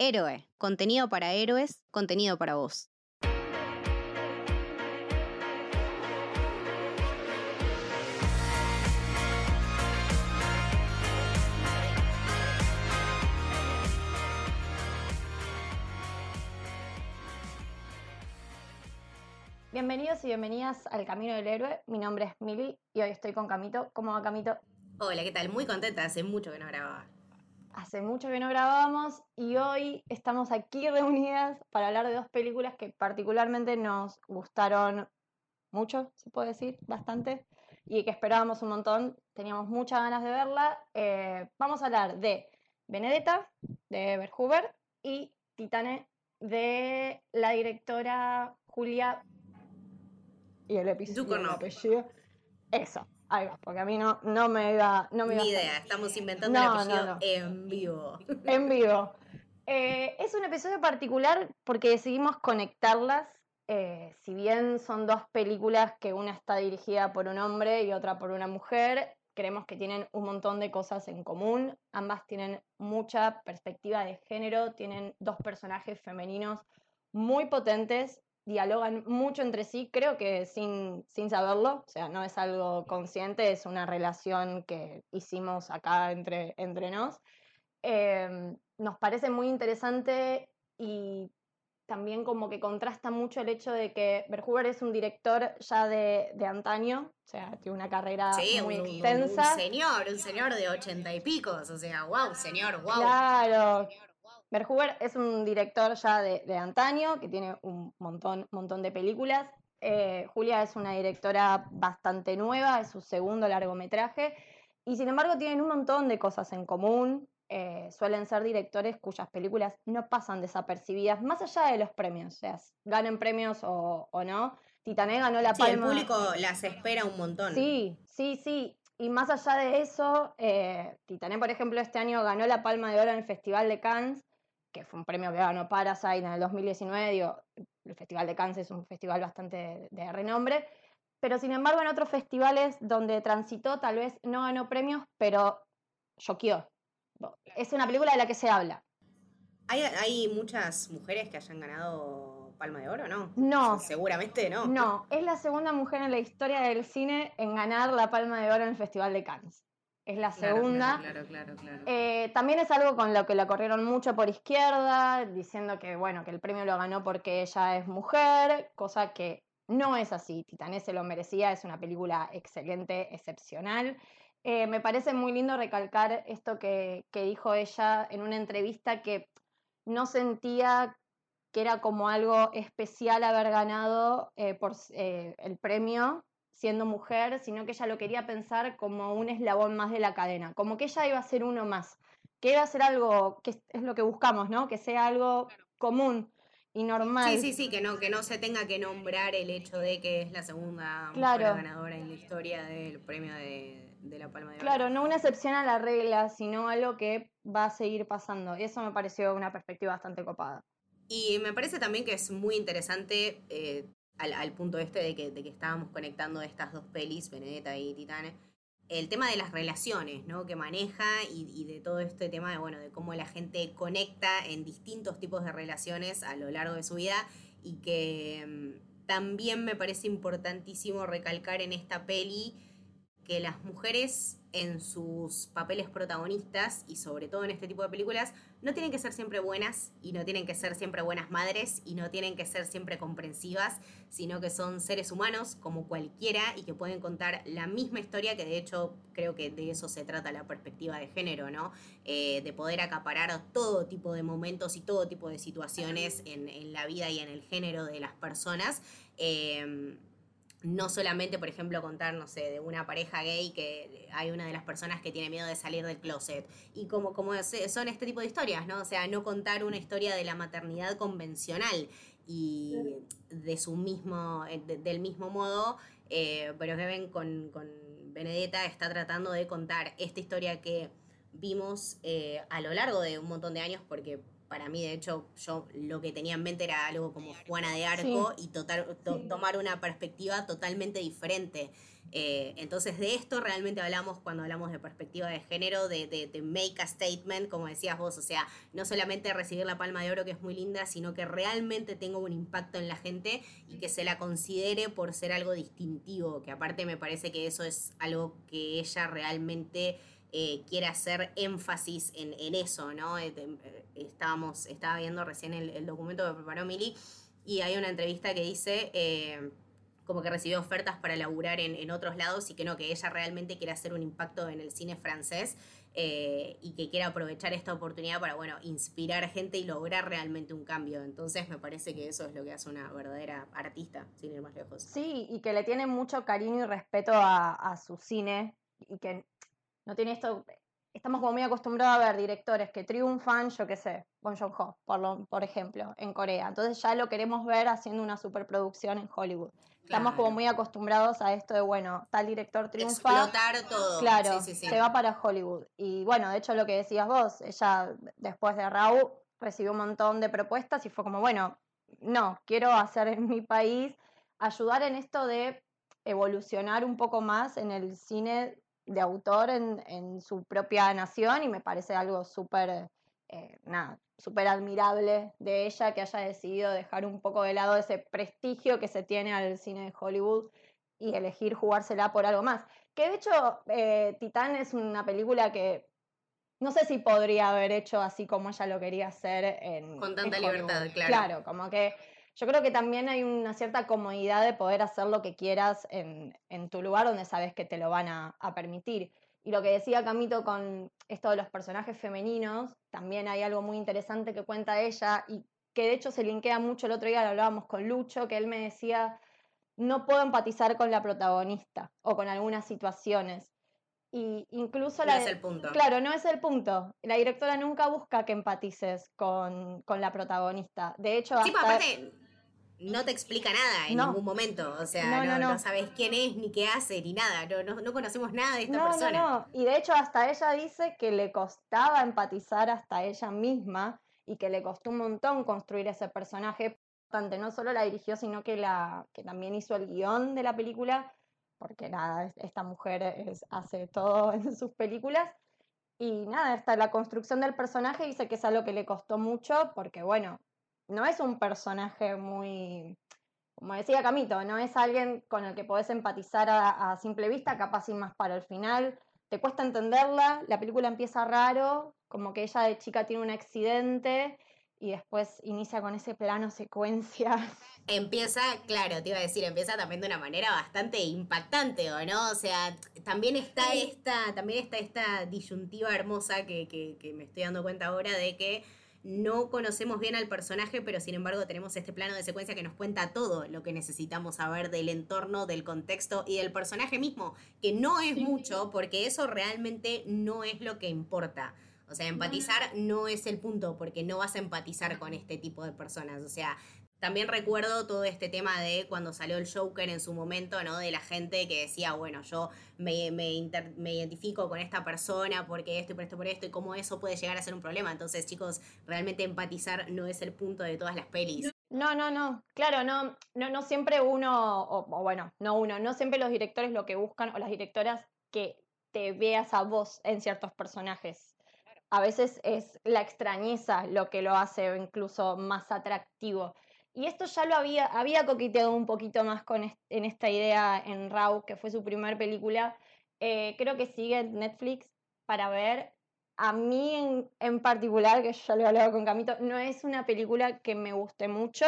Héroe, contenido para héroes, contenido para vos. Bienvenidos y bienvenidas al Camino del Héroe. Mi nombre es Mili y hoy estoy con Camito. ¿Cómo va Camito? Hola, ¿qué tal? Muy contenta, hace mucho que no grababa. Hace mucho que no grabábamos y hoy estamos aquí reunidas para hablar de dos películas que particularmente nos gustaron mucho, se puede decir, bastante, y que esperábamos un montón. Teníamos muchas ganas de verla. Eh, vamos a hablar de Benedetta, de Verhuber, y Titane, de la directora Julia y el episodio no. apellido. Eso, ahí va, porque a mí no, no me iba. No me Ni idea, estamos inventando el apellido en vivo. En vivo. Eh, es un episodio particular porque decidimos conectarlas. Eh, si bien son dos películas que una está dirigida por un hombre y otra por una mujer, creemos que tienen un montón de cosas en común. Ambas tienen mucha perspectiva de género, tienen dos personajes femeninos muy potentes dialogan mucho entre sí, creo que sin, sin saberlo, o sea, no es algo consciente, es una relación que hicimos acá entre, entre nos. Em, nos parece muy interesante y también como que contrasta mucho el hecho de que Verhuber es un director ya de, de antaño, o sea, tiene una carrera muy extensa. Un, señor, un señor de ochenta y picos, o sea, wow, señor, wow. Claro, Verhuber es un director ya de, antaño, que tiene un montón, montón de películas. Eh, Julia es una directora bastante nueva, es su segundo largometraje, y sin embargo tienen un montón de cosas en común. Eh, suelen ser directores cuyas películas no pasan desapercibidas, más allá de los premios, o sea, ganen premios o, no. Titané ganó la palma. Sí, el público las espera un montón. Sí, sí, sí. Y más allá de eso, eh, Titané, por ejemplo, este año ganó la Palma de Oro en el Festival de Cannes que fue un premio que ganó Parasite en el 2019, digo, el Festival de Cannes es un festival bastante de, renombre, pero sin embargo en otros festivales donde transitó tal vez no ganó premios, pero choqueó. Es una película de la que se habla. ¿Hay, hay muchas mujeres que hayan ganado Palma de Oro, no? No. Seguramente no. No, es la segunda mujer en la historia del cine en ganar la Palma de Oro en el Festival de Cannes es la segunda. Claro, claro, claro, eh, también es algo con lo que la corrieron mucho por izquierda, diciendo que, bueno, que el premio lo ganó porque ella es mujer, cosa que no es así. Titané se lo merecía, es una película excelente, excepcional. Eh, me parece muy lindo recalcar esto que, dijo ella en una entrevista que no sentía que era como algo especial haber ganado eh, por el premio, siendo mujer, sino que ella lo quería pensar como un eslabón más de la cadena, como que ella iba a ser uno más, que iba a ser algo que es lo que buscamos, ¿no? Que sea algo común y normal. Sí, sí, sí, que no, que no se tenga que nombrar el hecho de que es la segunda ganadora en la historia del premio de, la Palma de Oro. Claro, no una excepción a la regla, sino algo que va a seguir pasando. Y eso me pareció una perspectiva bastante copada. Y me parece también que es muy interesante eh, al, punto este de que, de que, estábamos conectando estas dos pelis, Benedetta y Titane, el tema de las relaciones, ¿no? Que maneja y, de todo este tema de, bueno, de cómo la gente conecta en distintos tipos de relaciones a lo largo de su vida y que mm, también me parece importantísimo recalcar en esta peli que las mujeres en sus papeles protagonistas y sobre todo en este tipo de películas no tienen que ser siempre buenas y no tienen que ser siempre buenas madres y no tienen que ser siempre comprensivas, sino que son seres humanos como cualquiera y que pueden contar la misma historia que de hecho creo que de eso se trata la perspectiva de género, ¿no? Eh, de poder acaparar todo tipo de momentos y todo tipo de situaciones en, la vida y en el género de las personas. Eh, no solamente, por ejemplo, contar, no sé, de una pareja gay que hay una de las personas que tiene miedo de salir del closet. Y como, como son este tipo de historias, ¿no? O sea, no contar una historia de la maternidad convencional y de su mismo, eh, del mismo modo, eh, pero que ven con, con Benedetta está tratando de contar esta historia que vimos eh, a lo largo de un montón de años, porque para mí, de hecho, yo lo que tenía en mente era algo como Juana de Arco y total, tomar una perspectiva totalmente diferente. Eh, entonces de esto realmente hablamos cuando hablamos de perspectiva de género, de, de, make a statement, como decías vos, o sea, no solamente recibir la palma de oro que es muy linda, sino que realmente tenga un impacto en la gente y que se la considere por ser algo distintivo, que aparte me parece que eso es algo que ella realmente eh, quiere hacer énfasis en, eso, ¿no? Eh, estábamos, estaba viendo recién el, documento que preparó Mili y hay una entrevista que dice como que recibió ofertas para laburar en, otros lados y que no, que ella realmente quiere hacer un impacto en el cine francés eh, y que quiere aprovechar esta oportunidad para, bueno, inspirar gente y lograr realmente un cambio. Entonces me parece que eso es lo que hace una verdadera artista, sin ir más lejos. Sí, y que le tiene mucho cariño y respeto a, su cine y que no tiene esto... Estamos como muy acostumbrados a ver directores que triunfan, yo qué sé, Bong Joon-ho, por, por ejemplo, en Corea. Entonces ya lo queremos ver haciendo una superproducción en Hollywood. Estamos como muy acostumbrados a esto de, bueno, tal director triunfa. Explotar todo. Claro, se va para Hollywood. Y bueno, de hecho lo que decías vos, ella después de Raúl recibió un montón de propuestas y fue como, bueno, no, quiero hacer en mi país, ayudar en esto de evolucionar un poco más en el cine de autor en, en su propia nación y me parece algo súper, eh, nada, súper admirable de ella que haya decidido dejar un poco de lado ese prestigio que se tiene al cine de Hollywood y elegir jugársela por algo más. Que de hecho, eh, Titán es una película que no sé si podría haber hecho así como ella lo quería hacer en. Con tanta libertad, claro. Claro, como que yo creo que también hay una cierta comodidad de poder hacer lo que quieras en, tu lugar donde sabes que te lo van a, a permitir. Y lo que decía Camito con esto de los personajes femeninos, también hay algo muy interesante que cuenta ella y que de hecho se linkea mucho, el otro día lo hablábamos con Lucho, que él me decía, no puedo empatizar con la protagonista o con algunas situaciones. Y incluso no es el punto. Claro, no es el punto. La directora nunca busca que empatices con, con la protagonista. De hecho, sí, hasta no te explica nada en ningún momento. O sea, no, no, sabes quién es, ni qué hace, ni nada. No, conocemos nada de esta persona. No, no, Y de hecho, hasta ella dice que le costaba empatizar hasta ella misma y que le costó un montón construir ese personaje. No solo la dirigió, sino que, la, que también hizo el guion de la película, porque nada, esta mujer hace todo en sus películas. Y nada, hasta la construcción del personaje dice que es algo que le costó mucho, porque bueno, no es un personaje muy, como decía Camito, no es alguien con el que podés empatizar a, simple vista, capaz sin más para el final. Te cuesta entenderla, la película empieza raro, como que ella de chica tiene un accidente y después inicia con ese plano secuencia. Empieza, claro, te iba a decir, empieza también de una manera bastante impactante, ¿o no? O sea, también está esta, también está esta disyuntiva hermosa que, que me estoy dando cuenta ahora de que no conocemos bien al personaje, pero sin embargo tenemos este plano de secuencia que nos cuenta todo lo que necesitamos saber del entorno, del contexto y del personaje mismo, que no es mucho porque eso realmente no es lo que importa. O sea, empatizar no es el punto porque no vas a empatizar con este tipo de personas. O sea, también recuerdo todo este tema de cuando salió el Joker en su momento, ¿no? De la gente que decía, bueno, yo me, me, identifico con esta persona porque esto y por esto por esto y cómo eso puede llegar a ser un problema. Entonces, chicos, realmente empatizar no es el punto de todas las pelis. No, no, no. Claro, no, no, no siempre uno, o, o bueno, no uno, no siempre los directores lo que buscan, o las directoras que te veas a vos en ciertos personajes. A veces es la extrañeza lo que lo hace incluso más atractivo. Y esto ya lo había, había coqueteado un poquito más con en esta idea en Raw, que fue su primera película. Eh, creo que sigue en Netflix para ver. A mí en, en, particular, que ya lo he hablado con Camito, no es una película que me guste mucho.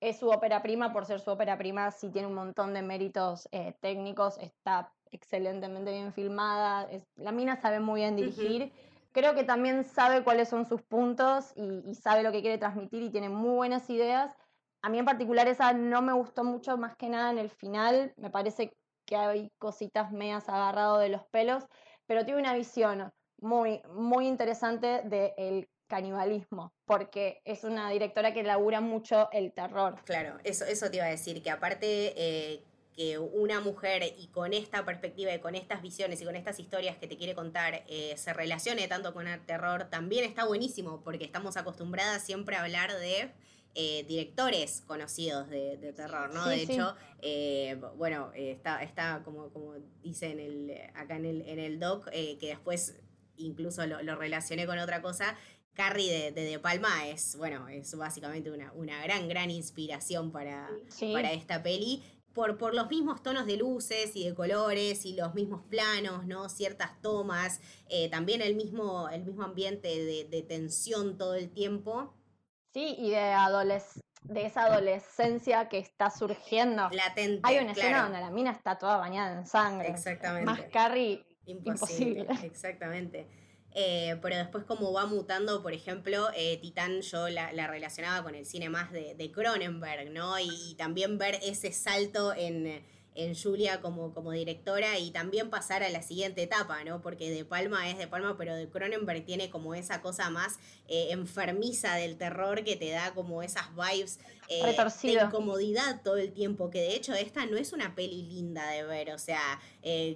Es su ópera prima, por ser su ópera prima, sí tiene un montón de méritos eh, técnicos, está excelentemente bien filmada, la mina sabe muy bien dirigir. Creo que también sabe cuáles son sus puntos y, y sabe lo que quiere transmitir y tiene muy buenas ideas a mí en particular esa no me gustó mucho, más que nada en el final. Me parece que hay cositas medias agarrado de los pelos, pero tiene una visión muy, muy interesante del canibalismo, porque es una directora que labura mucho el terror. Claro, eso, eso te iba a decir, que aparte eh, que una mujer y con esta perspectiva y con estas visiones y con estas historias que te quiere contar eh, se relacione tanto con el terror, también está buenísimo porque estamos acostumbradas siempre a hablar de eh, directores conocidos de, terror, ¿no? de hecho, eh, bueno, está, está como, como dicen el, acá en el, en el doc, que después incluso lo, lo, relacioné con otra cosa. Carrie de, de, Palma es, bueno, es básicamente una, una gran, gran inspiración para, para esta peli por, los mismos tonos de luces y de colores y los mismos planos, ¿no? Ciertas tomas, eh, también el mismo, el mismo ambiente de, tensión todo el tiempo. Sí, y de, de esa adolescencia que está surgiendo. Latente. Hay una escena donde la mina está toda bañada en sangre. Exactamente. Más Carrie, imposible. Exactamente. Eh, pero después como va mutando, por ejemplo, eh, Titán yo la, relacionaba con el cine más de, de Cronenberg, ¿no? Y, también ver ese salto en, en Julia como, como directora y también pasar a la siguiente etapa, ¿no? Porque De Palma es De Palma, pero de Cronenberg tiene como esa cosa más eh, enfermiza del terror que te da como esas vibes de incomodidad todo el tiempo, que de hecho esta no es una peli linda de ver, o sea,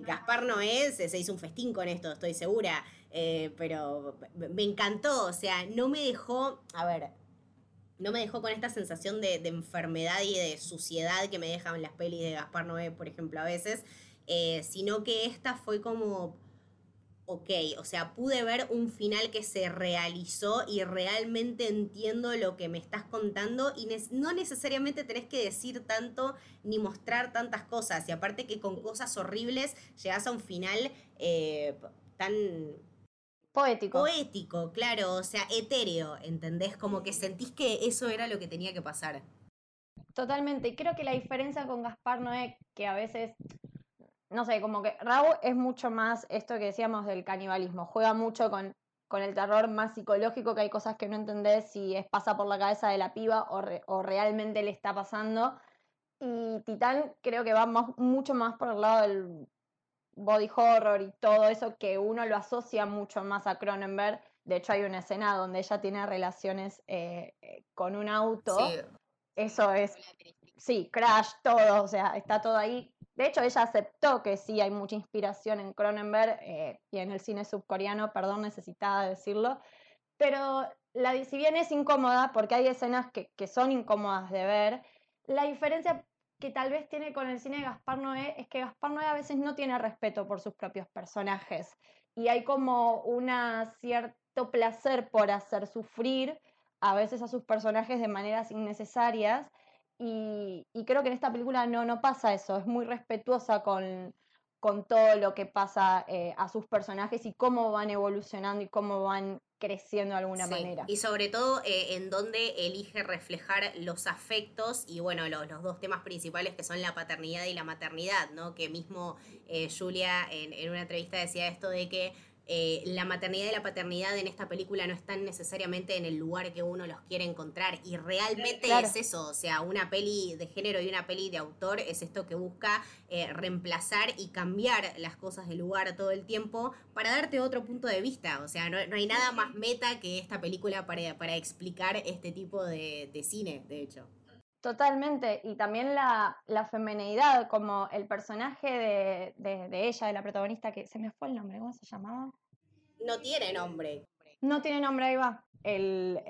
Gaspar no es, se hizo un festín con esto, estoy segura. Eh, pero me encantó, o sea, no me dejó, a ver, no me dejó con esta sensación de, enfermedad y de suciedad que me dejan las pelis de Gaspar Noé, por ejemplo, a veces, eh, sino que esta fue como, ok, o sea, pude ver un final que se realizó y realmente entiendo lo que me estás contando y no necesariamente tenés que decir tanto ni mostrar tantas cosas, y aparte que con cosas horribles llegas a un final eh, tan Poético. Poético, claro, o sea, etéreo, ¿entendés? Como que sentís que eso era lo que tenía que pasar. Totalmente, y creo que la diferencia con Gaspar Noé, que a veces, no sé, como que Raúl es mucho más esto que decíamos del canibalismo, juega mucho con, con el terror más psicológico, que hay cosas que no entendés si es pasa por la cabeza de la piba o, o realmente le está pasando. Y Titán creo que va mucho más por el lado del, body horror y todo eso que uno lo asocia mucho más a Cronenberg. De hecho, hay una escena donde ella tiene relaciones eh, eh, con un auto. Eso es. Sí, Crash, todo, o sea, está todo ahí. De hecho, ella aceptó que sí hay mucha inspiración en Cronenberg eh, y en el cine subcoreano, perdón, necesitaba decirlo. Pero la, si bien es incómoda, porque hay escenas que, que son incómodas de ver, la diferencia que tal vez tiene con el cine de Gaspar Noé es que Gaspar Noé a veces no tiene respeto por sus propios personajes. Y hay como un cierto placer por hacer sufrir a veces a sus personajes de maneras innecesarias. Y, creo que en esta película no, no pasa eso, es muy respetuosa con, con todo lo que pasa eh, a sus personajes y cómo van evolucionando y cómo van creciendo de alguna manera. Y sobre todo eh, en donde elige reflejar los afectos y bueno, los, dos temas principales que son la paternidad y la maternidad, ¿no? Que mismo eh, Julia en, en una entrevista decía esto de que eh, la maternidad y la paternidad en esta película no están necesariamente en el lugar que uno los quiere encontrar. Y realmente es eso, o sea, una peli de género y una peli de autor es esto que busca eh, reemplazar y cambiar las cosas de lugar todo el tiempo para darte otro punto de vista. O sea, no, hay nada más meta que esta película para, para explicar este tipo de, cine, de hecho. Totalmente, y también la, la femenidad, como el personaje de, de, ella, de la protagonista, que se me fue el nombre, ¿cómo se llamaba? No tiene nombre. No tiene nombre, ahí va. El,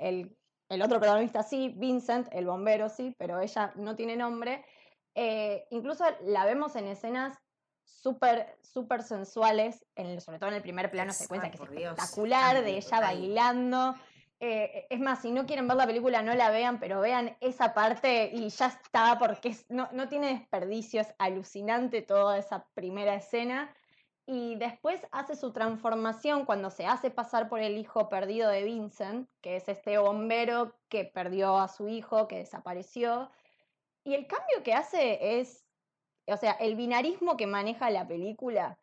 el, otro protagonista sí, Vincent, el bombero sí, pero ella no tiene nombre. Eh, incluso la vemos en escenas súper, súper sensuales, en sobre todo en el primer plano secuencia que es espectacular, de ella bailando. Eh, es más, si no quieren ver la película, no la vean, pero vean esa parte y ya está, porque no, no tiene desperdicio, es alucinante toda esa primera escena. Y después hace su transformación cuando se hace pasar por el hijo perdido de Vincent, que es este bombero que perdió a su hijo, que desapareció. Y el cambio que hace es, o sea, el binarismo que maneja la película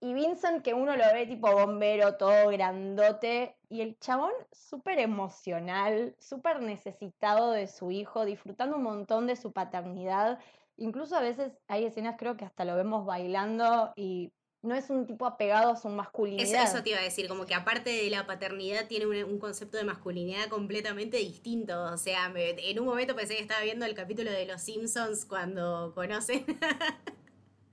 y Vincent, que uno lo ve tipo bombero, todo grandote, y el chabón súper emocional, súper necesitado de su hijo, disfrutando un montón de su paternidad. Incluso a veces hay escenas, creo que hasta lo vemos bailando y no es un tipo apegado a su masculinidad. Eso, te iba a decir, como que aparte de la paternidad tiene un, concepto de masculinidad completamente distinto. O sea, en un momento pensé que estaba viendo el capítulo de Los Simpsons cuando conocen...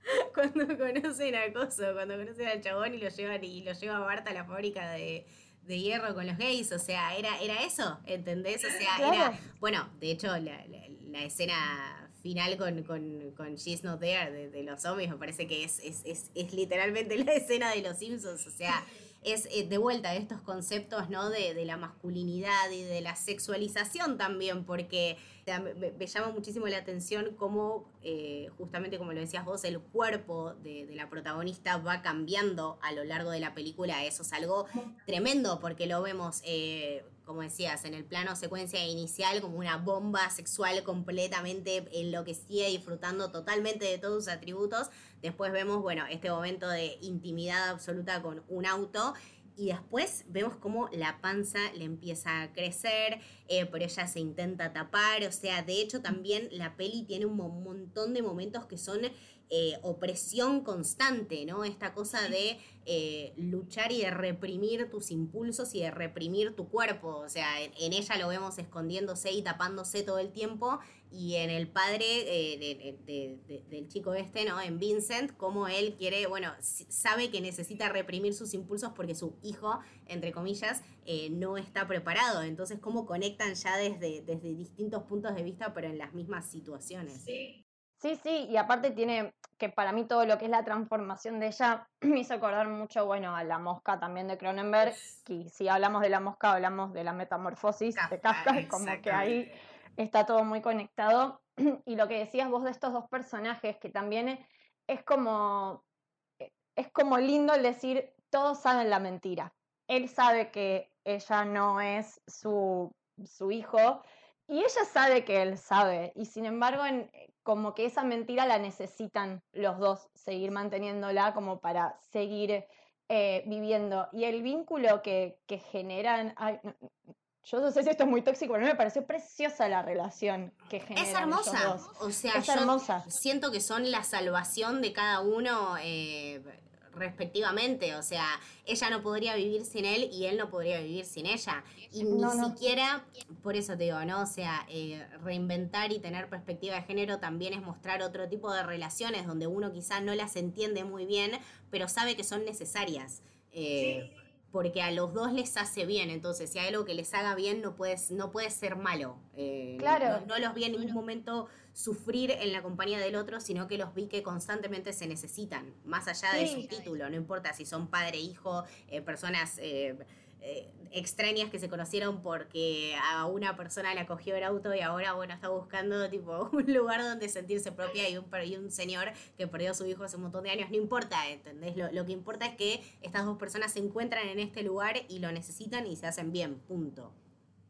cuando conocen a Coso, cuando conocen al chabón y lo llevan y lo lleva a Marta a la fábrica de, hierro con los gays, o sea, era, era eso, ¿entendés? O sea, era, bueno, de hecho, la, la, escena final con, con, con She's Not There de, los zombies me parece que es, es, es, es literalmente la escena de los Simpsons, o sea, es eh, de vuelta estos conceptos, ¿no? De, de la masculinidad y de la sexualización también, porque me, llama muchísimo la atención cómo, eh, justamente como lo decías vos, el cuerpo de, la protagonista va cambiando a lo largo de la película. Eso es algo tremendo porque lo vemos, eh, como decías, en el plano secuencia inicial como una bomba sexual completamente enloquecida, disfrutando totalmente de todos sus atributos. Después vemos, bueno, este momento de intimidad absoluta con un auto y después vemos cómo la panza le empieza a crecer, eh, pero ella se intenta tapar, o sea, de hecho también la peli tiene un montón de momentos que son eh, opresión constante, ¿no? Esta cosa de eh, luchar y de reprimir tus impulsos y de reprimir tu cuerpo. O sea, en, ella lo vemos escondiéndose y tapándose todo el tiempo. Y en el padre eh, del chico este, ¿no? En Vincent, como él quiere, bueno, sabe que necesita reprimir sus impulsos porque su hijo, entre comillas, no está preparado. Entonces, cómo conectan ya desde, desde distintos puntos de vista, pero en las mismas situaciones. Sí. Sí, sí, y aparte tiene que para mí todo lo que es la transformación de ella me hizo acordar mucho, bueno, a la mosca también de Cronenberg, que si hablamos de la mosca hablamos de la metamorfosis de Kafka, como que ahí está todo muy conectado. Y lo que decías vos de estos dos personajes, que también es como, eh, es como lindo el decir, todos saben la mentira. Él sabe que ella no es su, su hijo, y ella sabe que él sabe, y sin embargo, en, como que esa mentira la necesitan los dos, seguir manteniéndola como para seguir eh, viviendo. Y el vínculo que, generan, yo no sé si esto es muy tóxico, pero me pareció preciosa la relación que generan. Es hermosa, o sea, es hermosa. siento que son la salvación de cada uno. Eh, respectivamente. O sea, ella no podría vivir sin él y él no podría vivir sin ella. Y ni siquiera, por eso te digo, ¿no? O sea, eh, reinventar y tener perspectiva de género también es mostrar otro tipo de relaciones donde uno quizá no las entiende muy bien, pero sabe que son necesarias. Eh, porque a los dos les hace bien. Entonces, si hay algo que les haga bien, no, puedes, no puede ser malo. Eh, claro. No, los vi en ningún momento sufrir en la compañía del otro, sino que los vi que constantemente se necesitan, más allá de su título. No importa si son padre, hijo, eh, personas. Eh, eh, extrañas que se conocieron porque a una persona le cogió el auto y ahora, bueno, está buscando tipo un lugar donde sentirse propia y un, y un señor que perdió a su hijo hace un montón de años. No importa, ¿entendés? Lo, lo que importa es que estas dos personas se encuentran en este lugar y lo necesitan y se hacen bien, punto.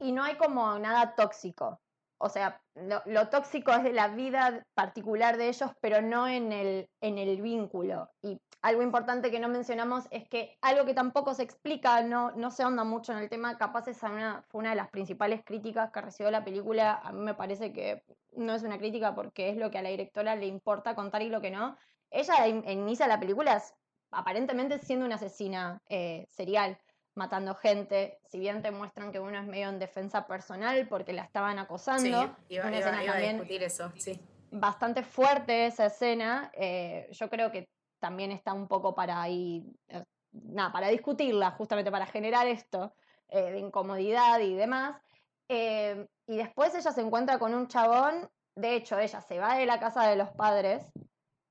Y no hay como nada tóxico. O sea, lo, tóxico es de la vida particular de ellos, pero no en el, en el vínculo. Y algo importante que no mencionamos es que algo que tampoco se explica, no, no se ahonda mucho en el tema, capaz esa una, fue una de las principales críticas que recibió la película. A mí me parece que no es una crítica porque es lo que a la directora le importa contar y lo que no. Ella inicia la película aparentemente siendo una asesina eh, serial, matando gente, si bien te muestran que uno es medio en defensa personal porque la estaban acosando. Sí, iba, a discutir eso, sí. Bastante fuerte esa escena. Eh, yo creo que también está un poco para ahí, eh, nada, para discutirla, justamente para generar esto eh, de incomodidad y demás. Eh, y después ella se encuentra con un chabón, de hecho ella se va de la casa de los padres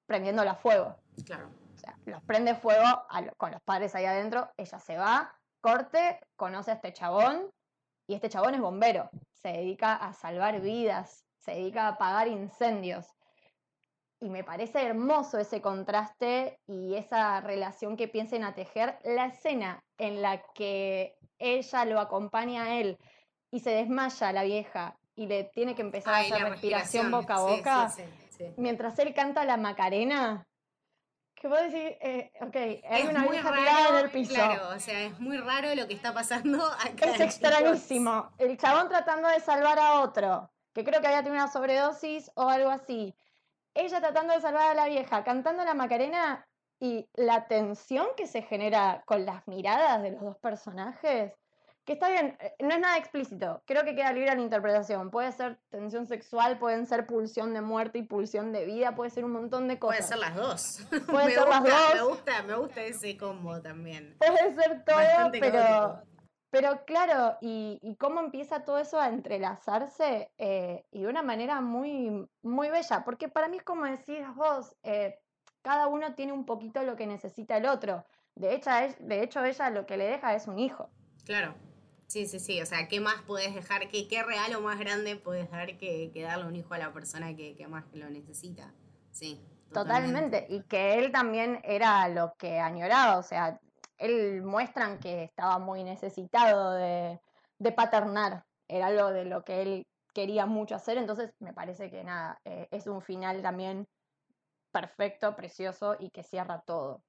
prendiéndola a fuego. Claro. O sea, los prende fuego con los padres ahí adentro, ella se va, corte, conoce a este chabón y este chabón es bombero, se dedica a salvar vidas, se dedica a apagar incendios y me parece hermoso ese contraste y esa relación que piensen a tejer. La escena en la que ella lo acompaña a él y se desmaya la vieja y le tiene que empezar a hacer respiración, boca a boca, mientras él canta la Macarena. Que puedo decir, eh, ok, hay una vieja tirada en el piso. Claro, o sea, es muy raro lo que está pasando acá. Es extrañísimo. El chabón tratando de salvar a otro, que creo que había tenido una sobredosis o algo así ella tratando de salvar a la vieja, cantando la Macarena y la tensión que se genera con las miradas de los dos personajes, que está bien, eh, no es nada explícito, creo que queda libre a la interpretación. Puede ser tensión sexual, pueden ser pulsión de muerte y pulsión de vida, puede ser un montón de cosas. Puede ser las dos. Puede ser las dos. Me gusta, me gusta ese combo también. Puede ser todo, pero, pero claro, y, cómo empieza todo eso a entrelazarse eh, y de una manera muy, muy bella, porque para mí es como decís vos, eh, cada uno tiene un poquito lo que necesita el otro. De hecho, de hecho, ella lo que le deja es un hijo. Claro. Sí, sí, sí. O sea, ¿qué más puedes dejar? ¿Qué, qué regalo más grande puedes dar que, darle un hijo a la persona que, más lo necesita? Sí. Totalmente. Y que él también era lo que añoraba. O sea, él muestran que estaba muy necesitado de, paternar. Era algo de lo que él quería mucho hacer. Entonces, me parece que nada, eh, es un final también perfecto, precioso y que cierra todo.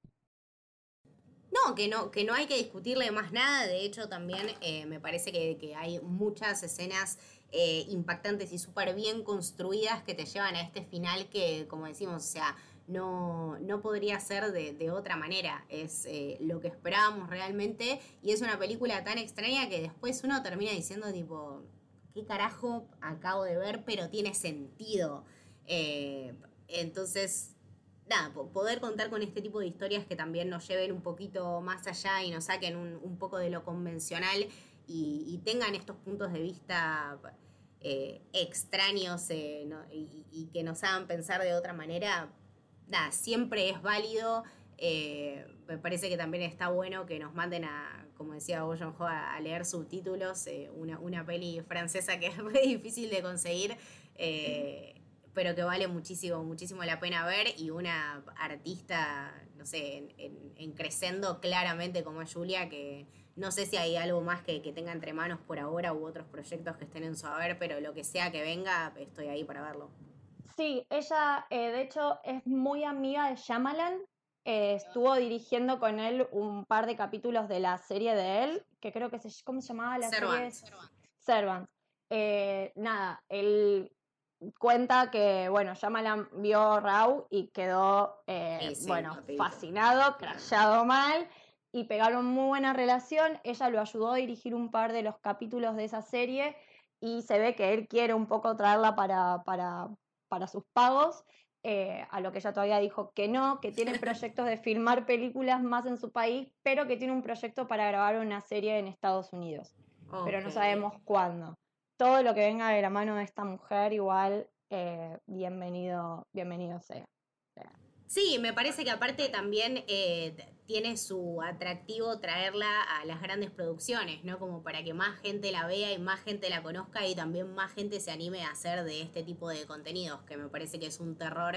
No, que no, que no hay que discutirle más nada. De hecho, también eh, me parece que, hay muchas escenas eh, impactantes y súper bien construidas que te llevan a este final que, como decimos, o sea, no, no podría ser de, otra manera. Es eh, lo que esperábamos realmente. Y es una película tan extraña que después uno termina diciendo, tipo, ¿qué carajo acabo de ver? Pero tiene sentido. entonces nada, poder contar con este tipo de historias que también nos lleven un poquito más allá y nos saquen un, poco de lo convencional y, tengan estos puntos de vista eh, extraños eh, y, que nos hagan pensar de otra manera, nada, siempre es válido. Eh, me parece que también está bueno que nos manden a, como decía Boyon Ho, a, leer subtítulos, una, una, peli francesa que es muy difícil de conseguir pero que vale muchísimo, muchísimo la pena ver y una artista, no sé, en, en, crescendo claramente como es Julia, que no sé si hay algo más que, que, tenga entre manos por ahora u otros proyectos que estén en su haber, pero lo que sea que venga, estoy ahí para verlo. Sí, ella eh, de hecho es muy amiga de Shyamalan, eh, estuvo dirigiendo con él un par de capítulos de la serie de él, que creo que se, ¿cómo se llamaba la serie? Servant. Eh, nada, él cuenta que, bueno, Shyamalan vio Raw y quedó, bueno, fascinado, crashado mal y pegaron muy buena relación. Ella lo ayudó a dirigir un par de los capítulos de esa serie y se ve que él quiere un poco traerla para, para, para sus pagos. Eh, a lo que ella todavía dijo que no, que tiene proyectos de filmar películas más en su país, pero que tiene un proyecto para grabar una serie en Estados Unidos. Pero no sabemos cuándo todo lo que venga de la mano de esta mujer, igual, eh, bienvenido, bienvenido sea. Sí, me parece que aparte también eh, tiene su atractivo traerla a las grandes producciones, ¿no? Como para que más gente la vea y más gente la conozca y también más gente se anime a hacer de este tipo de contenidos, que me parece que es un terror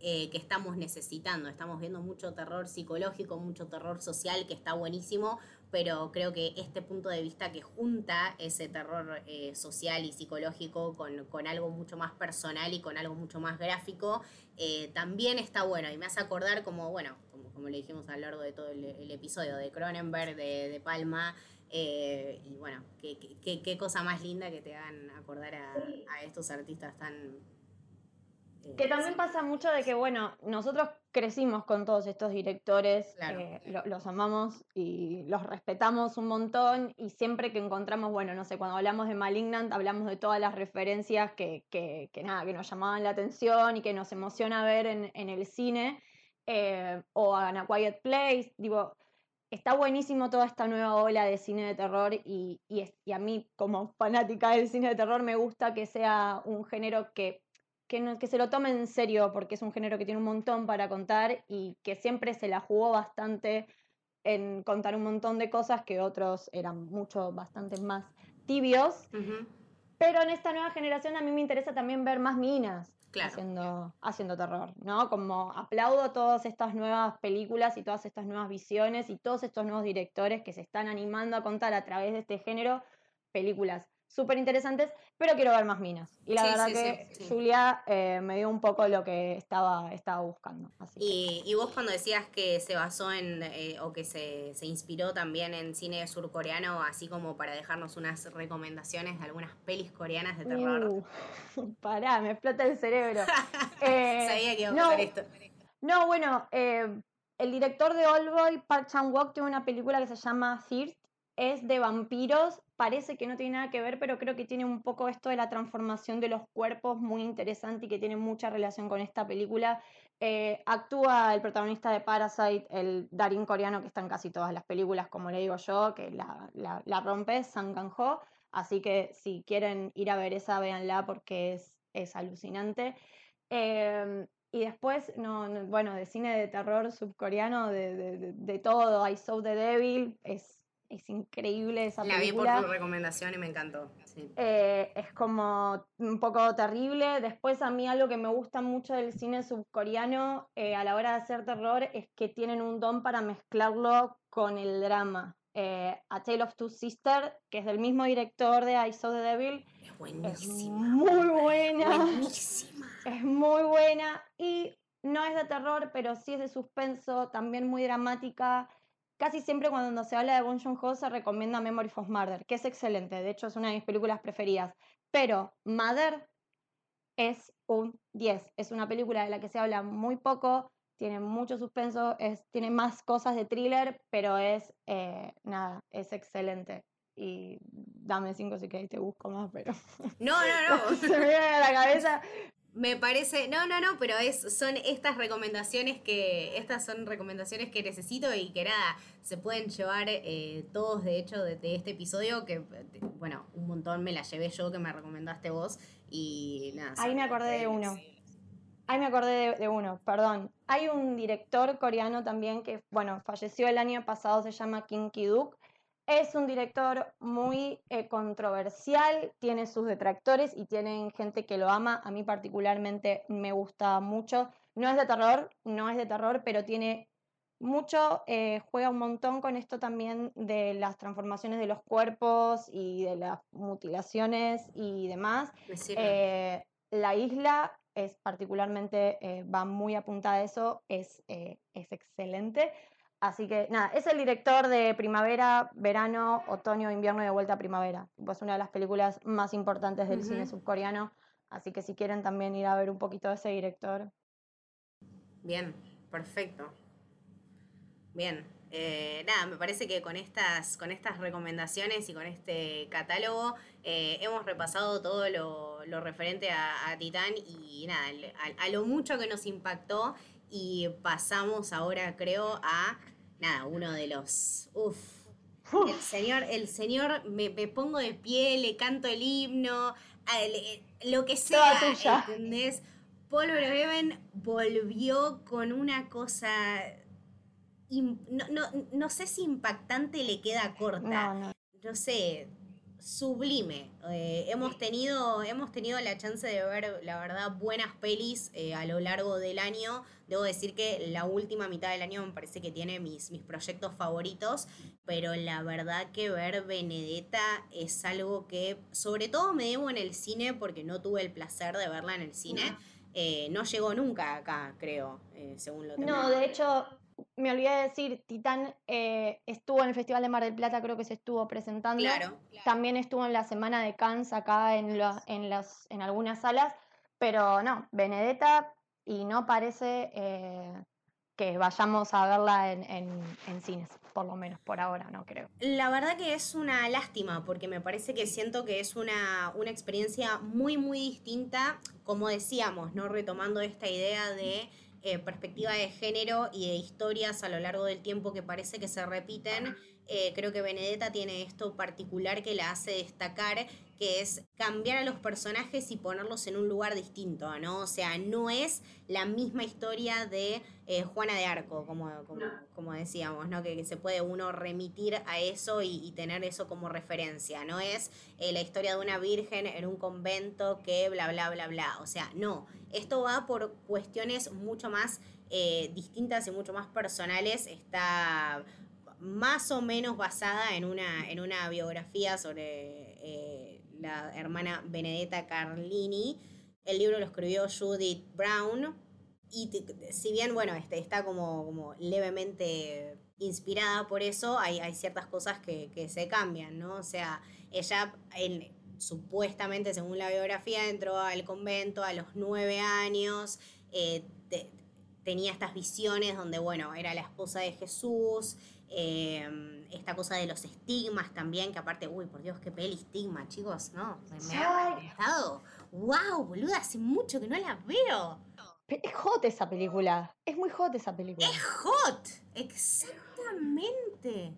eh, que estamos necesitando. Estamos viendo mucho terror psicológico, mucho terror social, que está buenísimo, pero creo que este punto de vista que junta ese terror eh, social y psicológico con, algo mucho más personal y con algo mucho más gráfico, eh, también está bueno. Y me hace acordar como, bueno, como, le dijimos a lo largo de todo el, episodio de Cronenberg, de, Palma, y bueno, qué, cosa más linda que te hagan acordar a estos artistas tan que también pasa mucho de que, bueno, nosotros crecimos con todos estos directores, eh, los amamos y los respetamos un montón y siempre que encontramos, bueno, no sé, cuando hablamos de Malignant hablamos de todas las referencias que, que, que nada, que nos llamaban la atención y que nos emociona ver en, en el cine eh, o a A Quiet Place, digo, está buenísimo toda esta nueva ola de cine de terror y, y, y a mí como fanática del cine de terror me gusta que sea un género que que, se lo tome en serio porque es un género que tiene un montón para contar y que siempre se la jugó bastante en contar un montón de cosas que otros eran mucho, bastante más tibios. Pero en esta nueva generación a mí me interesa también ver más minas haciendo, haciendo terror, ¿no? Como aplaudo todas estas nuevas películas y todas estas nuevas visiones y todos estos nuevos directores que se están animando a contar a través de este género películas súper interesantes, pero quiero ver más minas. Y la verdad que Julia eh, me dio un poco lo que estaba, estaba buscando. y, vos cuando decías que se basó en, eh, o que se, inspiró también en cine surcoreano, así como para dejarnos unas recomendaciones de algunas pelis coreanas de terror. Uh, pará, me explota el cerebro. Eh, Sabía que iba a no, esto. No, bueno, el director de Boy, Park Chan-wook, tiene una película que se llama Thirst, es de vampiros, parece que no tiene nada que ver, pero creo que tiene un poco esto de la transformación de los cuerpos muy interesante y que tiene mucha relación con esta película. Eh, actúa el protagonista de Parasite, el Darín coreano que está en casi todas las películas, como le digo yo, que la, la, rompe, Sang Kang-ho. Así que si quieren ir a ver esa, véanla porque es, es alucinante. Em, y después, no, bueno, de cine de terror subcoreano, de, de, de, todo, I Saw the Devil, es, es increíble esa película. La vi por tu recomendación y me encantó. Eh, es como un poco terrible. Después a mí algo que me gusta mucho del cine subcoreano eh, a la hora de hacer terror es que tienen un don para mezclarlo con el drama. Eh, a Tale of Two Sisters, que es del mismo director de I Saw the Devil. Es buenísima. muy buena. Buenísima. Es muy buena y no es de terror, pero sí es de suspenso, también muy dramática. Casi siempre cuando se habla de Bong Joon-ho se recomienda Memory of Murder, que es excelente, de hecho es una de mis películas preferidas. Pero Mother es un 10, es una película de la que se habla muy poco, tiene mucho suspenso, es, tiene más cosas de thriller, pero es, eh, nada, es excelente. Y dame cinco si querés, te busco más, pero... No, no, no. se me viene a la cabeza, me parece, no, no, no, pero es, son estas recomendaciones que, estas son recomendaciones que necesito y que nada, se pueden llevar eh, todos de hecho de, este episodio, que bueno, un montón me la llevé yo que me recomendaste vos y nada. Ahí me acordé de uno. Ahí me acordé de, uno, perdón. Hay un director coreano también que, bueno, falleció el año pasado, se llama Kim Ki-duk es un director muy eh, controversial, tiene sus detractores y tienen gente que lo ama. A mí particularmente me gusta mucho. No es de terror, no es de terror, pero tiene mucho, eh, juega un montón con esto también de las transformaciones de los cuerpos y de las mutilaciones y demás. Eh, la isla es particularmente, va muy apuntada a eso, es, es excelente. Así que nada, es el director de Primavera, Verano, Otoño, Invierno y de vuelta a Primavera. Es una de las películas más importantes del cine subcoreano. Así que si quieren también ir a ver un poquito de ese director. Bien, perfecto. Bien. Eh, nada, me parece que con estas, con estas recomendaciones y con este catálogo eh, hemos repasado todo lo, referente a, Titán y nada, a lo mucho que nos impactó y pasamos ahora, creo, a nada, uno de los. Uf. El señor, el señor, me, pongo de pie, le canto el himno, lo que sea, ¿entendés? Paul Verhoeven volvió con una cosa. No, no, no, sé si impactante le queda corta. No, no sé, sublime. Eh, hemos, tenido, hemos tenido la chance de ver, la verdad, buenas pelis eh, a lo largo del año. Debo decir que la última mitad del año me parece que tiene mis, mis proyectos favoritos, pero la verdad que ver Benedetta es algo que sobre todo me debo en el cine porque no tuve el placer de verla en el cine. Eh, no llegó nunca acá, creo, según lo que No, de hecho, me olvidé de decir, Titán eh, estuvo en el Festival de Mar del Plata, creo que se estuvo presentando. Claro, También estuvo en la Semana de Cannes acá en, en, las, en algunas salas, pero no, Benedetta, y no parece eh, que vayamos a verla en, en, cines, por lo menos por ahora, no creo. La verdad que es una lástima, porque me parece que siento que es una, una experiencia muy, muy distinta, como decíamos, ¿no? Retomando esta idea de eh, perspectiva de género y de historias a lo largo del tiempo que parece que se repiten, eh, creo que Benedetta tiene esto particular que la hace destacar, que es cambiar a los personajes y ponerlos en un lugar distinto, ¿no? O sea, no es la misma historia de eh, Juana de Arco, como, como, decíamos, ¿no? Que, se puede uno remitir a eso y, tener eso como referencia, no es la historia de una virgen en un convento que bla, bla, bla, bla. O sea, no, esto va por cuestiones mucho más eh, distintas y mucho más personales. Está más o menos basada en una, en una biografía sobre eh, la hermana Benedetta Carlini. El libro lo escribió Judith Brown. Y si bien, bueno, este, está como, como levemente inspirada por eso, hay, hay ciertas cosas que, que, se cambian, ¿no? O sea, ella en, supuestamente, según la biografía, entró al convento a los nueve años. Eh, tenía estas visiones donde, bueno, era la esposa de Jesús, em, esta cosa de los estigmas también, que aparte, uy, por Dios, qué peli estigma, chicos, ¿no? Me, ha reventado. ¡Wow, boluda! Hace mucho que no la veo. Es hot esa película. Es muy hot esa película. Es hot. Exactamente.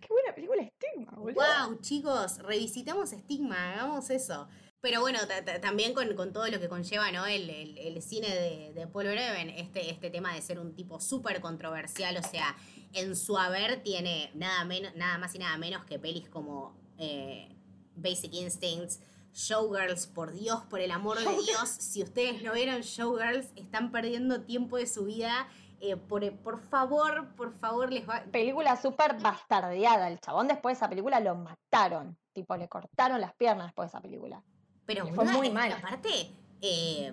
Qué buena película Estigma, boludo. Wow, chicos, revisitemos Estigma, hagamos eso. Pero bueno, también con, todo lo que conlleva ¿no? el, cine de, Paul Verhoeven, este, este tema de ser un tipo súper controversial, o sea, en su haber tiene nada, menos, nada más y nada menos que pelis como eh, Basic Instincts, Showgirls, por Dios, por el amor de Dios, si ustedes no vieron Showgirls, están perdiendo tiempo de su vida. Eh, por, por, favor, por favor, les va. Película súper bastardeada. El chabón después de esa película lo mataron. Tipo, le cortaron las piernas después de esa película. Pero fue muy mal. Aparte, eh,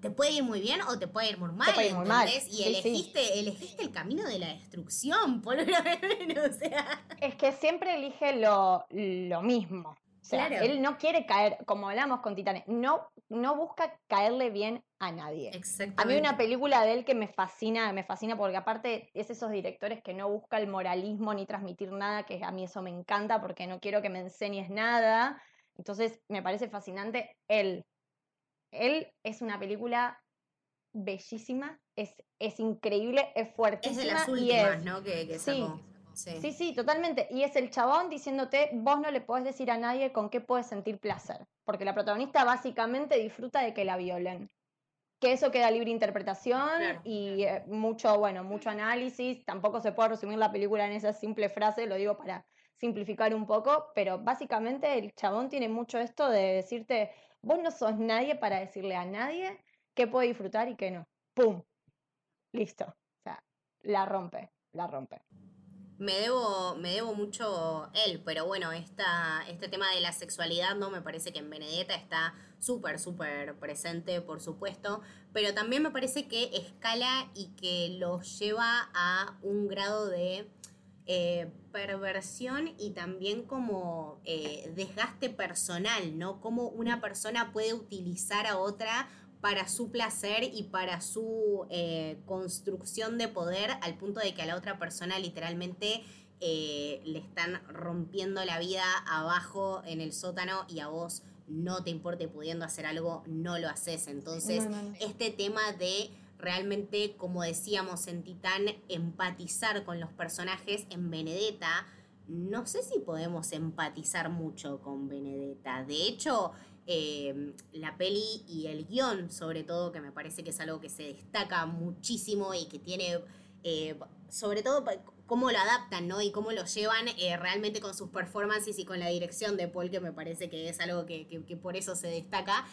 te puede ir muy bien o te puede ir muy mal. Te muy mal. Y elegiste, elegiste el camino de la destrucción, por o sea. Es que siempre elige lo, lo mismo. O sea, él no quiere caer, como hablamos con Titanes, no, no busca caerle bien a nadie. A mí una película de él que me fascina, me fascina porque aparte es esos directores que no busca el moralismo ni transmitir nada, que a mí eso me encanta porque no quiero que me enseñes nada, entonces, me parece fascinante. Él, él es una película bellísima, es, es increíble, es fuertísima. Es de las últimas, ¿no? Que, sí, sí. sí, totalmente. Y es el chabón diciéndote, vos no le podés decir a nadie con qué puedes sentir placer. Porque la protagonista básicamente disfruta de que la violen. Que eso queda libre interpretación y eh, mucho, bueno, mucho análisis. Tampoco se puede resumir la película en esa simple frase, lo digo para simplificar un poco, pero básicamente el chabón tiene mucho esto de decirte, vos no sos nadie para decirle a nadie qué puede disfrutar y qué no. ¡Pum! Listo. O sea, la rompe, la rompe. Me debo, me debo mucho él, pero bueno, esta, este tema de la sexualidad, ¿no? Me parece que en Benedetta está súper, súper presente, por supuesto, pero también me parece que escala y que lo lleva a un grado de eh, perversión y también como eh, desgaste personal, ¿no? Cómo una persona puede utilizar a otra para su placer y para su eh, construcción de poder al punto de que a la otra persona literalmente le están rompiendo la vida abajo en el sótano y a vos no te importe pudiendo hacer algo, no lo haces. Entonces, este tema de realmente, como decíamos en Titán, empatizar con los personajes en Benedetta. No sé si podemos empatizar mucho con Benedetta. De hecho, eh, la peli y el guion, sobre todo, que me parece que es algo que se destaca muchísimo y que tiene, eh, sobre todo, cómo lo adaptan, ¿no? Y cómo lo llevan eh, realmente con sus performances y con la dirección de Paul, que me parece que es algo que, que por eso se destaca